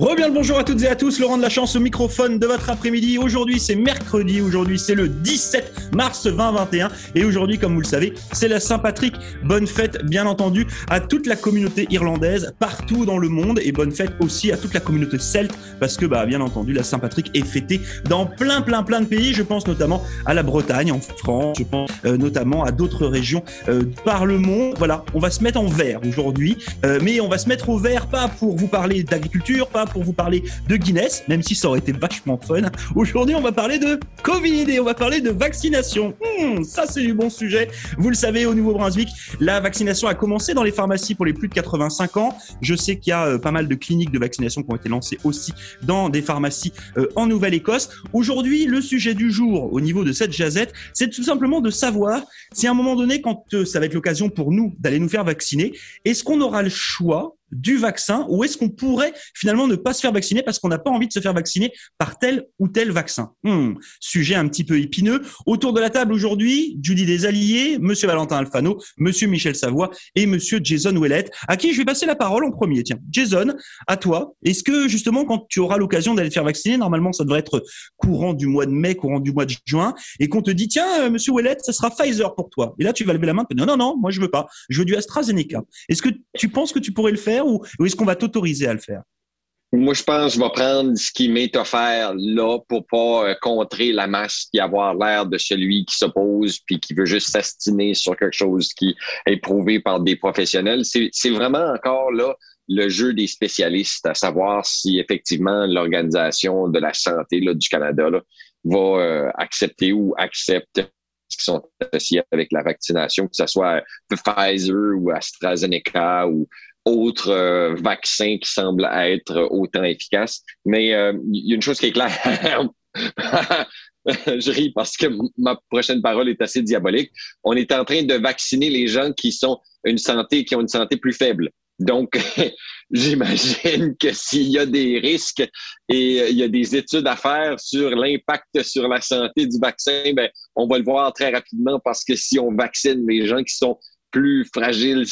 Reviens le bonjour à toutes et à tous, Laurent de la chance au microphone de votre après-midi. Aujourd'hui c'est mercredi, aujourd'hui c'est le 17 mars 2021 et aujourd'hui comme vous le savez c'est la Saint-Patrick. Bonne fête bien entendu à toute la communauté irlandaise partout dans le monde et bonne fête aussi à toute la communauté celte parce que bah bien entendu la Saint-Patrick est fêtée dans plein plein plein de pays. Je pense notamment à la Bretagne, en France, je pense euh, notamment à d'autres régions euh, par le monde. Voilà, on va se mettre en vert aujourd'hui, euh, mais on va se mettre au vert pas pour vous parler d'agriculture, pas pour vous parler de Guinness, même si ça aurait été vachement fun. Aujourd'hui, on va parler de Covid et on va parler de vaccination. Hmm, ça, c'est du bon sujet. Vous le savez, au Nouveau-Brunswick, la vaccination a commencé dans les pharmacies pour les plus de 85 ans. Je sais qu'il y a euh, pas mal de cliniques de vaccination qui ont été lancées aussi dans des pharmacies euh, en Nouvelle-Écosse. Aujourd'hui, le sujet du jour au niveau de cette jazette, c'est tout simplement de savoir si à un moment donné, quand euh, ça va être l'occasion pour nous d'aller nous faire vacciner, est-ce qu'on aura le choix du vaccin ou est-ce qu'on pourrait finalement ne pas se faire vacciner parce qu'on n'a pas envie de se faire vacciner par tel ou tel vaccin? Hmm, Sujet un petit peu épineux. Autour de la table aujourd'hui, Judy Desalliés, Monsieur Valentin Alfano, Monsieur Michel Savoie et Monsieur Jason Ouellet, à qui je vais passer la parole en premier. Tiens, Jason, à toi. Est-ce que justement quand tu auras l'occasion d'aller te faire vacciner, normalement ça devrait être courant du mois de mai, courant du mois de juin, et qu'on te dit tiens euh, Monsieur Ouellet, ça sera Pfizer pour toi. Et là tu vas lever la main, non non non, moi je veux pas, je veux du AstraZeneca. Est-ce que tu penses que tu pourrais le faire ou, est-ce qu'on va t'autoriser à le faire? Moi, je pense que je vais prendre ce qui m'est offert là pour pas euh, contrer la masse et avoir l'air de celui qui s'oppose puis qui veut juste s'astiner sur quelque chose qui est prouvé par des professionnels. C'est vraiment encore là le jeu des spécialistes, à savoir si effectivement l'Organisation de la santé là, du Canada là, va euh, accepter ou accepte ce qui sont associés avec la vaccination, que ce soit Pfizer ou AstraZeneca ou autres euh, vaccins qui semblent être autant efficaces. Mais euh, il y a une chose qui est claire. je ris parce que ma prochaine parole est assez diabolique. On est en train de vacciner les gens qui sont une santé, qui ont une santé plus faible. Donc, j'imagine que s'il y a des risques et il y a des études à faire sur l'impact sur la santé du vaccin, ben, on va le voir très rapidement parce que si on vaccine les gens qui sont plus fragiles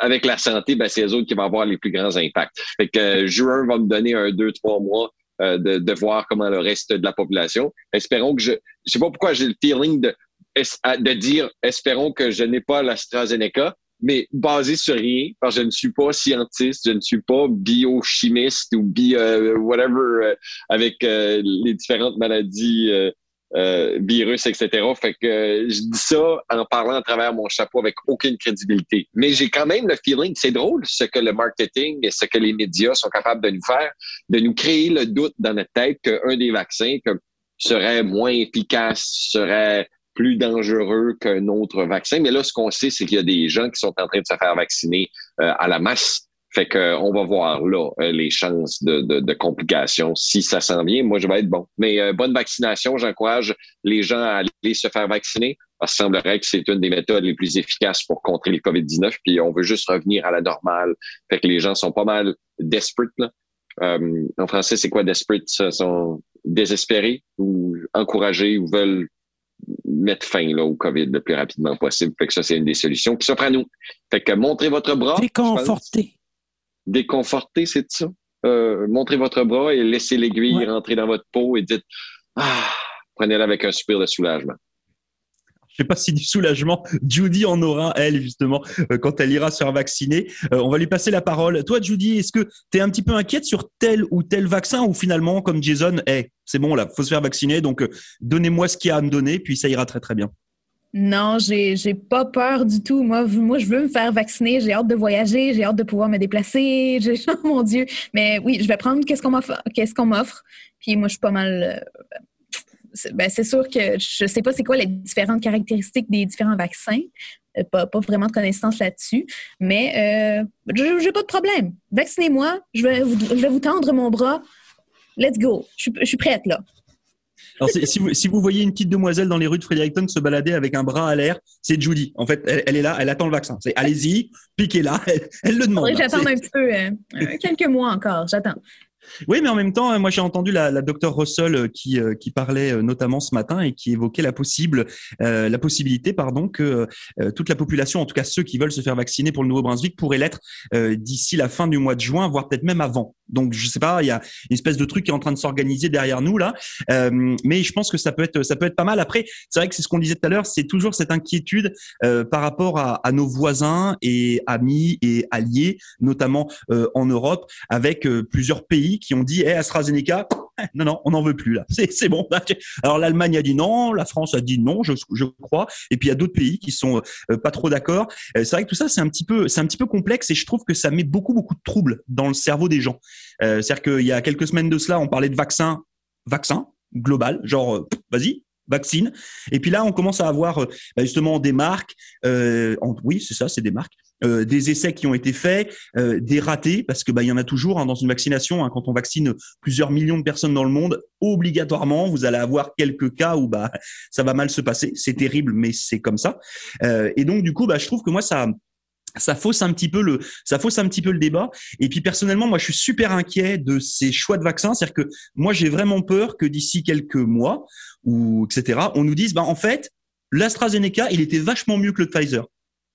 avec la santé, ben, c'est eux autres qui vont avoir les plus grands impacts. Fait que euh, juin va me donner un, deux, trois mois euh, de, de, voir comment le reste de la population. Espérons que je, je sais pas pourquoi j'ai le feeling de, de dire, espérons que je n'ai pas l'AstraZeneca, mais basé sur rien, parce que je ne suis pas scientiste, je ne suis pas biochimiste ou bio, euh, whatever, avec les différentes maladies euh, virus, etc. Fait que je dis ça en parlant à travers mon chapeau avec aucune crédibilité. Mais j'ai quand même le feeling, c'est drôle ce que le marketing et ce que les médias sont capables de nous faire, de nous créer le doute dans notre tête qu'un des vaccins serait moins efficace, serait plus dangereux qu'un autre vaccin. Mais là, ce qu'on sait, c'est qu'il y a des gens qui sont en train de se faire vacciner euh, à la masse fait que on va voir là euh, les chances de, de, complications. Si ça s'en vient, moi je vais être bon. Mais euh, bonne vaccination, j'encourage les gens à aller se faire vacciner. Parce qu'il semblerait que c'est une des méthodes les plus efficaces pour contrer les COVID-19. Puis on veut juste revenir à la normale. Fait que les gens sont pas mal desperate. Là. Euh, en français, c'est quoi desperate? Ils sont désespérés ou encouragés ou veulent mettre fin là, au COVID le plus rapidement possible. Fait que ça, c'est une des solutions qui s'offre à nous. Fait que montrez votre bras. Déconforté déconforter, c'est ça? Euh, montrez votre bras et laissez l'aiguille rentrer dans votre peau et dites Ah, prenez-la avec un soupir de soulagement. Je sais pas si du soulagement, Judy en aura, elle, justement, euh, quand elle ira se faire vacciner. Euh, on va lui passer la parole. Toi, Judy, est-ce que tu es un petit peu inquiète sur tel ou tel vaccin ou finalement, comme Jason, hey, c'est bon, là, faut se faire vacciner, donc donnez-moi ce qu'il y a à me donner, puis ça ira très, très bien. Non, j'ai j'ai pas peur du tout. Moi, je veux me faire vacciner. J'ai hâte de voyager. J'ai hâte de pouvoir me déplacer. Oh mon Dieu. Mais oui, je vais prendre qu'est-ce qu'on m'offre. Puis moi, je suis pas mal. Euh, ben, c'est sûr que je sais pas c'est quoi les différentes caractéristiques des différents vaccins. Euh, pas, vraiment de connaissances là-dessus. Mais euh, j'ai pas de problème. Vaccinez-moi. Je vais, je vais vous tendre mon bras. Let's go. Je, je suis prête là. Alors, si vous, voyez une petite demoiselle dans les rues de Fredericton se balader avec un bras à l'air, c'est Judy. En fait, elle, est là, elle attend le vaccin. C'est allez-y, piquez-la, elle, le demande. J'attends un petit peu, euh, euh, quelques mois encore, j'attends. Oui, mais en même temps, moi j'ai entendu la, la docteure Russell euh, qui, qui parlait notamment ce matin et qui évoquait la possible, la possibilité, pardon, que toute la population, en tout cas ceux qui veulent se faire vacciner pour le Nouveau-Brunswick, pourraient l'être d'ici la fin du mois de juin, voire peut-être même avant. Donc je sais pas, il y a une espèce de truc qui est en train de s'organiser derrière nous là, euh, mais je pense que ça peut être ça peut être pas mal. Après, c'est vrai que c'est ce qu'on disait tout à l'heure, c'est toujours cette inquiétude euh, par rapport à, à, nos voisins et amis et alliés, notamment euh, en Europe, avec euh, plusieurs pays qui ont dit hey, AstraZeneca, non, non, on n'en veut plus là. C'est bon. Alors l'Allemagne a dit non, la France a dit non, je, je crois. Et puis il y a d'autres pays qui sont euh, pas trop d'accord. Euh, c'est vrai que tout ça c'est un petit peu, c'est un petit peu complexe et je trouve que ça met beaucoup beaucoup de troubles dans le cerveau des gens. Euh, C'est-à-dire qu'il y a quelques semaines de cela, on parlait de vaccin, vaccin global, genre vas-y, vaccine. Et puis là, on commence à avoir bah, justement des marques. Oui, c'est ça, c'est des marques euh, des essais qui ont été faits, euh, des ratés, parce que bah, il y en a toujours hein, dans une vaccination. Hein, quand on vaccine plusieurs millions de personnes dans le monde, obligatoirement, vous allez avoir quelques cas où bah ça va mal se passer. C'est terrible, mais c'est comme ça. Euh, et donc du coup, bah, je trouve que moi ça ça fausse un petit peu le ça fausse un petit peu le débat et puis personnellement moi je suis super inquiet de ces choix de vaccins c'est-à-dire que moi j'ai vraiment peur que d'ici quelques mois ou etc on nous dise bah en fait l'AstraZeneca il était vachement mieux que le Pfizer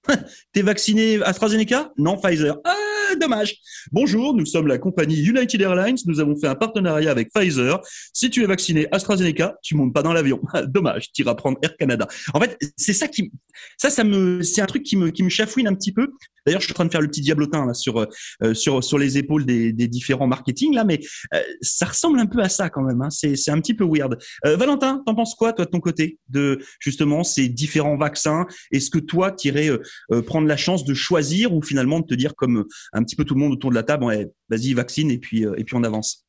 T'es vacciné AstraZeneca? Non, Pfizer. Ah, dommage. Bonjour, nous sommes la compagnie United Airlines. Nous avons fait un partenariat avec Pfizer. Si tu es vacciné AstraZeneca, tu montes pas dans l'avion. dommage, tu iras prendre Air Canada. En fait, c'est ça qui, ça, ça me, c'est un truc qui me, qui me chafouine un petit peu. D'ailleurs, je suis en train de faire le petit diablotin là sur euh, sur sur les épaules des, des différents marketing là, mais euh, ça ressemble un peu à ça quand même. Hein. C'est c'est un petit peu weird. Euh, Valentin, t'en penses quoi toi de ton côté de justement ces différents vaccins? Est-ce que toi euh, euh, prendre la chance de choisir ou finalement de te dire comme un petit peu tout le monde autour de la table, vas-y vaccine et puis et puis on avance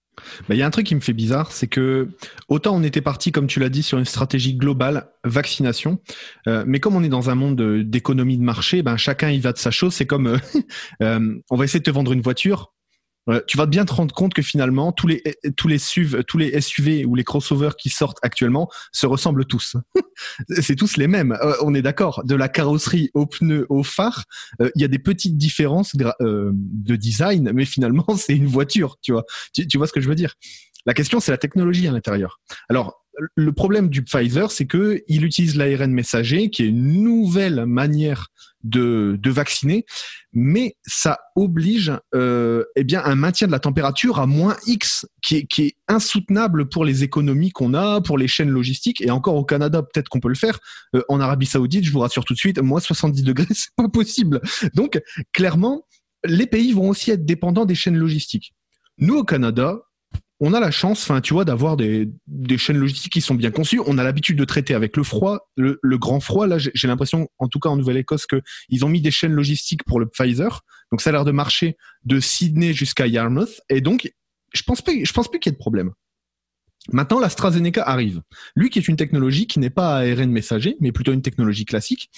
il y a un truc qui me fait bizarre, c'est que autant on était parti, comme tu l'as dit, sur une stratégie globale, vaccination, euh, mais comme on est dans un monde d'économie de marché, ben chacun y va de sa chose. C'est comme euh, euh, on va essayer de te vendre une voiture, tu vas bien te rendre compte que finalement tous les tous les SUV, tous les SUV ou les crossovers qui sortent actuellement se ressemblent tous. c'est tous les mêmes. Euh, on est d'accord. De la carrosserie aux pneus, aux phares, euh, il y a des petites différences euh, de design, mais finalement c'est une voiture. Tu vois. Tu vois ce que je veux dire? La question c'est la technologie à l'intérieur. Alors le problème du Pfizer, c'est que il utilise l'ARN messager, qui est une nouvelle manière de, de vacciner, mais ça oblige euh, eh bien un maintien de la température à moins X, qui est, qui est insoutenable pour les économies qu'on a, pour les chaînes logistiques, et encore au Canada, peut-être qu'on peut le faire. Euh, en Arabie Saoudite, je vous rassure tout de suite, moins 70 degrés, c'est pas possible. Donc, clairement, les pays vont aussi être dépendants des chaînes logistiques. Nous, au Canada, on a la chance, enfin, tu vois, d'avoir des, des, chaînes logistiques qui sont bien conçues. On a l'habitude de traiter avec le froid, le, le grand froid. Là, j'ai l'impression, en tout cas en Nouvelle-Écosse, que ils ont mis des chaînes logistiques pour le Pfizer. Donc, ça a l'air de marcher de Sydney jusqu'à Yarmouth. Et donc, je pense pas, je pense plus qu'il y ait de problème. Maintenant, l'AstraZeneca arrive. Lui qui est une technologie qui n'est pas ARN messager, mais plutôt une technologie classique.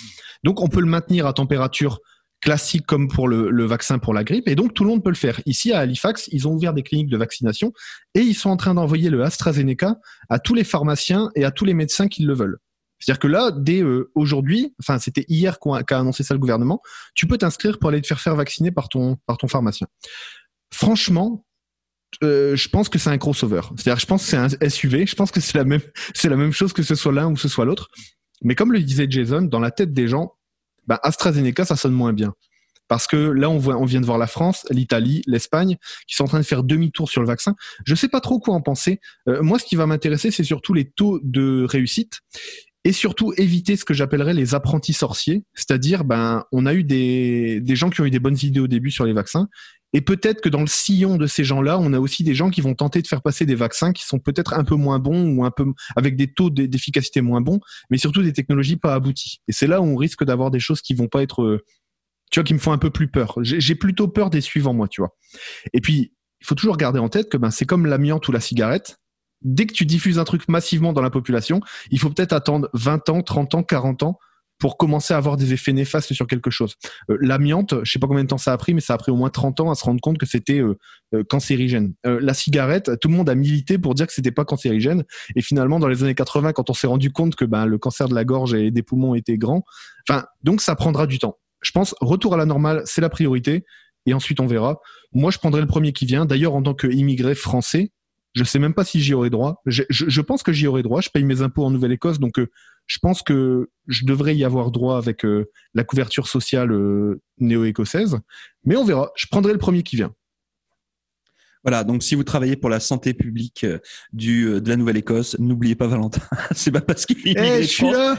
Donc, on peut le maintenir à température classique comme pour le, le, vaccin pour la grippe. Et donc, tout le monde peut le faire. Ici, à Halifax, ils ont ouvert des cliniques de vaccination et ils sont en train d'envoyer le AstraZeneca à tous les pharmaciens et à tous les médecins qui le veulent. C'est-à-dire que là, dès euh, aujourd'hui, enfin c'était hier qu'a annoncé ça le gouvernement, tu peux t'inscrire pour aller te faire faire vacciner par ton par ton pharmacien. Franchement, euh, je pense que c'est un crossover. C'est-à-dire, je pense que c'est un SUV. Je pense que c'est la même c'est la même chose que ce soit l'un ou ce soit l'autre. Mais comme le disait Jason, dans la tête des gens, bah, AstraZeneca, ça sonne moins bien. Parce que là, on, voit, on vient de voir la France, l'Italie, l'Espagne, qui sont en train de faire demi-tour sur le vaccin. Je sais pas trop quoi en penser. Euh, moi, ce qui va m'intéresser, c'est surtout les taux de réussite et surtout éviter ce que j'appellerais les apprentis sorciers, c'est-à-dire ben on a eu des, des gens qui ont eu des bonnes idées au début sur les vaccins et peut-être que dans le sillon de ces gens-là, on a aussi des gens qui vont tenter de faire passer des vaccins qui sont peut-être un peu moins bons ou un peu avec des taux d'efficacité moins bons, mais surtout des technologies pas abouties. Et c'est là où on risque d'avoir des choses qui vont pas être, euh, tu vois, qui me font un peu plus peur. J'ai plutôt peur des suivants, moi, tu vois. Et puis, il faut toujours garder en tête que ben c'est comme l'amiante ou la cigarette dès que tu diffuses un truc massivement dans la population, il faut peut-être attendre 20 ans, 30 ans, 40 ans pour commencer à avoir des effets néfastes sur quelque chose. Euh, L'amiante, je sais pas combien de temps ça a pris, mais ça a pris au moins 30 ans à se rendre compte que c'était euh, euh, cancérigène. Euh, la cigarette, tout le monde a milité pour dire que c'était pas cancérigène, et finalement dans les années 80, quand on s'est rendu compte que ben, le cancer de la gorge et des poumons était grand, enfin donc ça prendra du temps. Je pense retour à la normale, c'est la priorité, et ensuite on verra. Moi, je prendrai le premier qui vient. D'ailleurs, en tant qu'immigré français, je sais même pas si j'y aurai droit. Je, je, je, pense que j'y aurai droit. Je paye mes impôts en Nouvelle-Écosse, donc euh, je pense que je devrais y avoir droit avec euh, la couverture sociale euh, néo-écossaise. Mais on verra. Je prendrai le premier qui vient. Voilà, donc si vous travaillez pour la santé publique euh, du, euh, de la Nouvelle-Écosse, n'oubliez pas Valentin. c'est pas parce qu'il est Eh,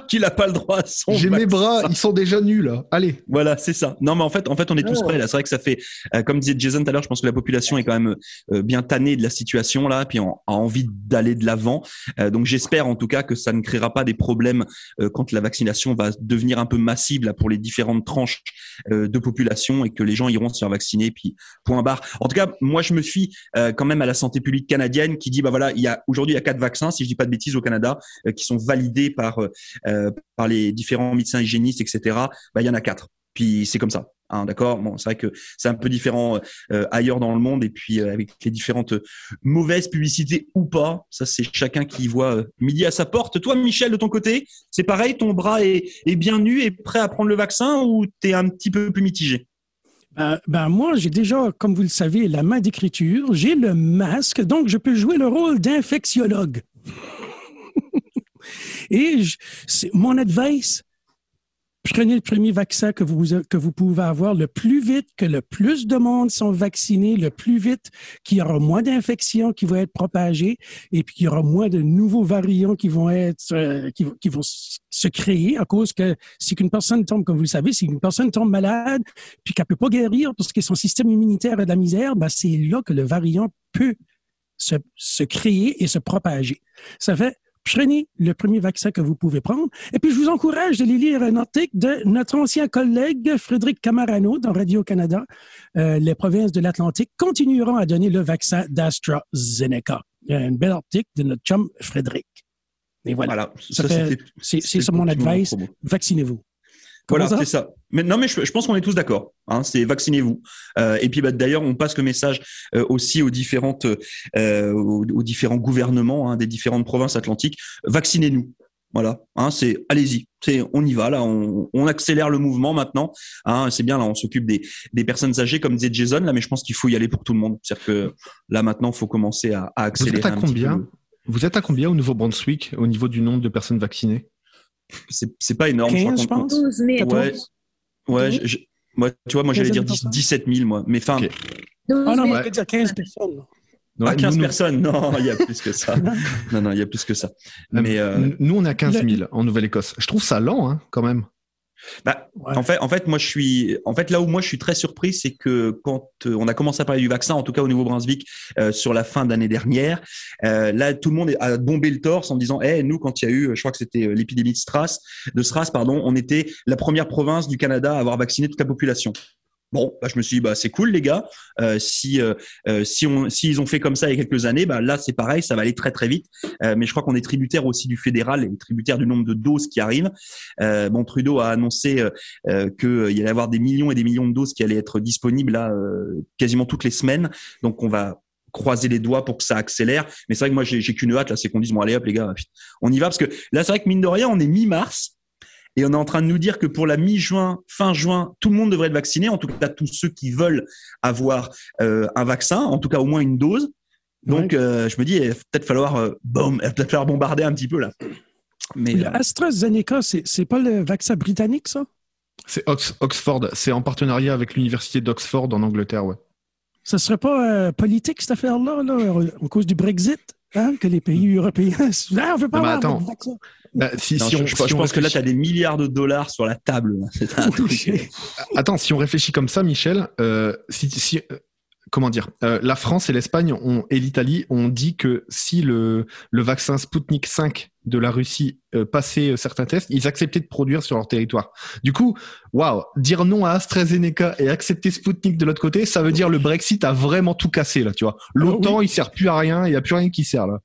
qu'il a pas le droit à son J'ai mes bras, ils sont déjà nus là. Allez. Voilà, c'est ça. Non, mais en fait, en fait, on est tous Oh. prêts là. C'est vrai que ça fait, euh, comme disait Jason tout à l'heure, je pense que la population est quand même euh, bien tannée de la situation là, puis on a envie d'aller de l'avant. Euh, donc j'espère en tout cas que ça ne créera pas des problèmes euh, quand la vaccination va devenir un peu massive là pour les différentes tranches euh, de population et que les gens iront se faire vacciner. Puis point barre. En tout cas, moi je me fie euh, quand même à la santé publique canadienne qui dit bah voilà, il y a aujourd'hui il y a quatre vaccins, si je dis pas de bêtises au Canada, euh, qui sont validés par euh, euh, par les différents médecins hygiénistes, etc. Bah il y en a quatre. Puis c'est comme ça. Hein, d'accord? Bon, c'est vrai que c'est un peu différent euh, ailleurs dans le monde et puis euh, avec les différentes euh, mauvaises publicités ou pas. Ça, c'est chacun qui voit euh, midi à sa porte. Toi, Michel, de ton côté, c'est pareil? Ton bras est, est bien nu et prêt à prendre le vaccin ou t'es un petit peu plus mitigé? Ben, ben, moi, j'ai déjà, comme vous le savez, la main d'écriture, j'ai le masque, donc je peux jouer le rôle d'infectiologue. Et je- mon advice, prenez le premier vaccin que vous, que vous pouvez avoir le plus vite, que le plus de monde sont vaccinés, le plus vite qu'il y aura moins d'infections qui vont être propagées et puis qu'il y aura moins de nouveaux variants qui vont être, euh, qui, vont- se créer à cause que si qu'une personne tombe, comme vous le savez, si une personne tombe malade puis qu'elle peut pas guérir parce que son système immunitaire a de la misère, ben c'est là que le variant peut se, se créer et se propager. Ça fait prenez le premier vaccin que vous pouvez prendre. Et puis, je vous encourage de lire un article de notre ancien collègue Frédéric Camarano dans Radio-Canada. Euh, les provinces de l'Atlantique continueront à donner le vaccin d'AstraZeneca. Un bel article de notre chum Frédéric. Et voilà. Voilà. Ça C'est ça mon advice. Vaccinez-vous. Voilà, Comment c'est ça. Mais non, mais je, je pense qu'on est tous d'accord. Hein, c'est vaccinez-vous. Euh, et puis bah, d'ailleurs, on passe le message euh, aussi aux différentes, euh, aux, aux différents gouvernements hein, des différentes provinces atlantiques. Vaccinez-nous. Voilà. Hein, c'est allez-y. C'est on y va là. On, on accélère le mouvement maintenant. Hein, c'est bien là. On s'occupe des, des personnes âgées comme disait Jason là, mais je pense qu'il faut y aller pour tout le monde. C'est-à-dire que là maintenant, il faut commencer à, à Vous accélérer. êtes à un petit combien peu. Vous êtes à combien au Nouveau-Brunswick au niveau du nombre de personnes vaccinées? C'est c'est pas énorme. 15, crois je pense. 12 000. Ouais. Ouais, je- je- moi, tu vois, moi j'allais dire 10 15 17 000 moi. Mais enfin. Ok. 12 Ah non, 000. moi, je vais dire 15 personnes. Ah, Ouais, 15 nous, nous- personnes, non, il y a plus que ça. Non, non, il y a plus que ça. Mais euh, N- Nous, on a 15 Le- 000 en Nouvelle-Écosse. Je trouve ça lent, hein, quand même. Bah, Ouais. en fait, en fait, moi, je suis, en fait, là où moi je suis très surpris, c'est que quand euh, on a commencé à parler du vaccin, en tout cas au Nouveau-Brunswick, euh, sur la fin d'année dernière, euh, là, tout le monde a bombé le torse en disant, eh, nous, quand il y a eu, je crois que c'était l'épidémie de Stras, de Stras, pardon, on était la première province du Canada à avoir vacciné toute la population. Bon, bah, je me suis dit, bah, c'est cool, les gars. Euh, si, euh, euh, si on, s'ils ont fait comme ça il y a quelques années, bah, là, c'est pareil, ça va aller très, très vite. Euh, mais je crois qu'on est tributaire aussi du fédéral et tributaire du nombre de doses qui arrivent. Euh, bon, Trudeau a annoncé euh, qu'il y allait avoir des millions et des millions de doses qui allaient être disponibles là, quasiment toutes les semaines. Donc, on va croiser les doigts pour que ça accélère. Mais c'est vrai que moi, j'ai j'ai qu'une hâte, là, c'est qu'on dise, bon, allez hop, les gars, on y va. Parce que là, c'est vrai que mine de rien, on est mi-mars. Et on est en train de nous dire que pour la mi-juin, fin juin, tout le monde devrait être vacciné, en tout cas tous ceux qui veulent avoir euh, un vaccin, en tout cas au moins une dose. Donc, Ouais. euh, je me dis, il va peut-être falloir, euh, boum, il va peut-être falloir bombarder un petit peu là. Mais euh, AstraZeneca, c'est pas le vaccin britannique, ça? C'est Ox- Oxford. C'est en partenariat avec l'université d'Oxford en Angleterre, ouais. Ce serait pas euh, politique, cette affaire-là, là, à cause du Brexit, hein, que les pays européens. Ah, on veut pas Non, mais avoir. Bah, si, non, si je, on, je- si je on pense que là, réfléchit- tu as des milliards de dollars sur la table. là. Un truc. Attends, si on réfléchit comme ça, Michel, euh, si, si- comment dire, euh, la France et l'Espagne ont, et l'Italie ont dit que si le, le vaccin Sputnik 5 de la Russie euh, passait euh, certains tests, ils acceptaient de produire sur leur territoire. Du coup, waouh, dire non à AstraZeneca et accepter Sputnik de l'autre côté, ça veut dire le Brexit a vraiment tout cassé là, tu vois. L'OTAN, il sert plus à rien, il y a plus rien qui sert là.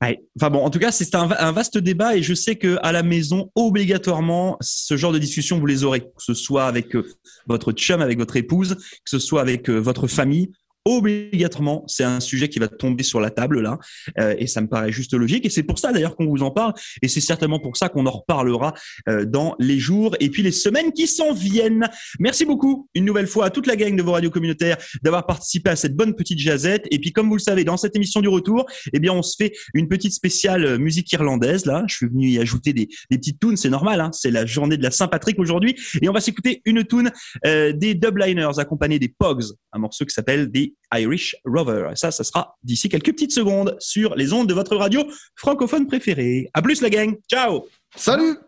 En tout cas, c'est un vaste débat et je sais que à la maison, obligatoirement, ce genre de discussion, vous les aurez, que ce soit avec euh, votre chum, avec votre épouse, que ce soit avec euh, votre famille. Obligatoirement, c'est un sujet qui va tomber sur la table là, euh, et ça me paraît juste logique. Et c'est pour ça d'ailleurs qu'on vous en parle, et c'est certainement pour ça qu'on en reparlera euh, dans les jours et puis les semaines qui s'en viennent. Merci beaucoup une nouvelle fois à toute la gang de vos radios communautaires d'avoir participé à cette bonne petite jazette. Et puis comme vous le savez, dans cette émission du retour, eh bien on se fait une petite spéciale euh, musique irlandaise là. Je suis venu y ajouter des, des petites tunes, c'est normal. Hein, c'est la journée de la Saint-Patrick aujourd'hui, et on va s'écouter une tune euh, des Dubliners accompagnés des Pogs, un morceau qui s'appelle des Irish Rover. Ça, ça sera d'ici quelques petites secondes sur les ondes de votre radio francophone préférée. À plus la gang, ciao. Salut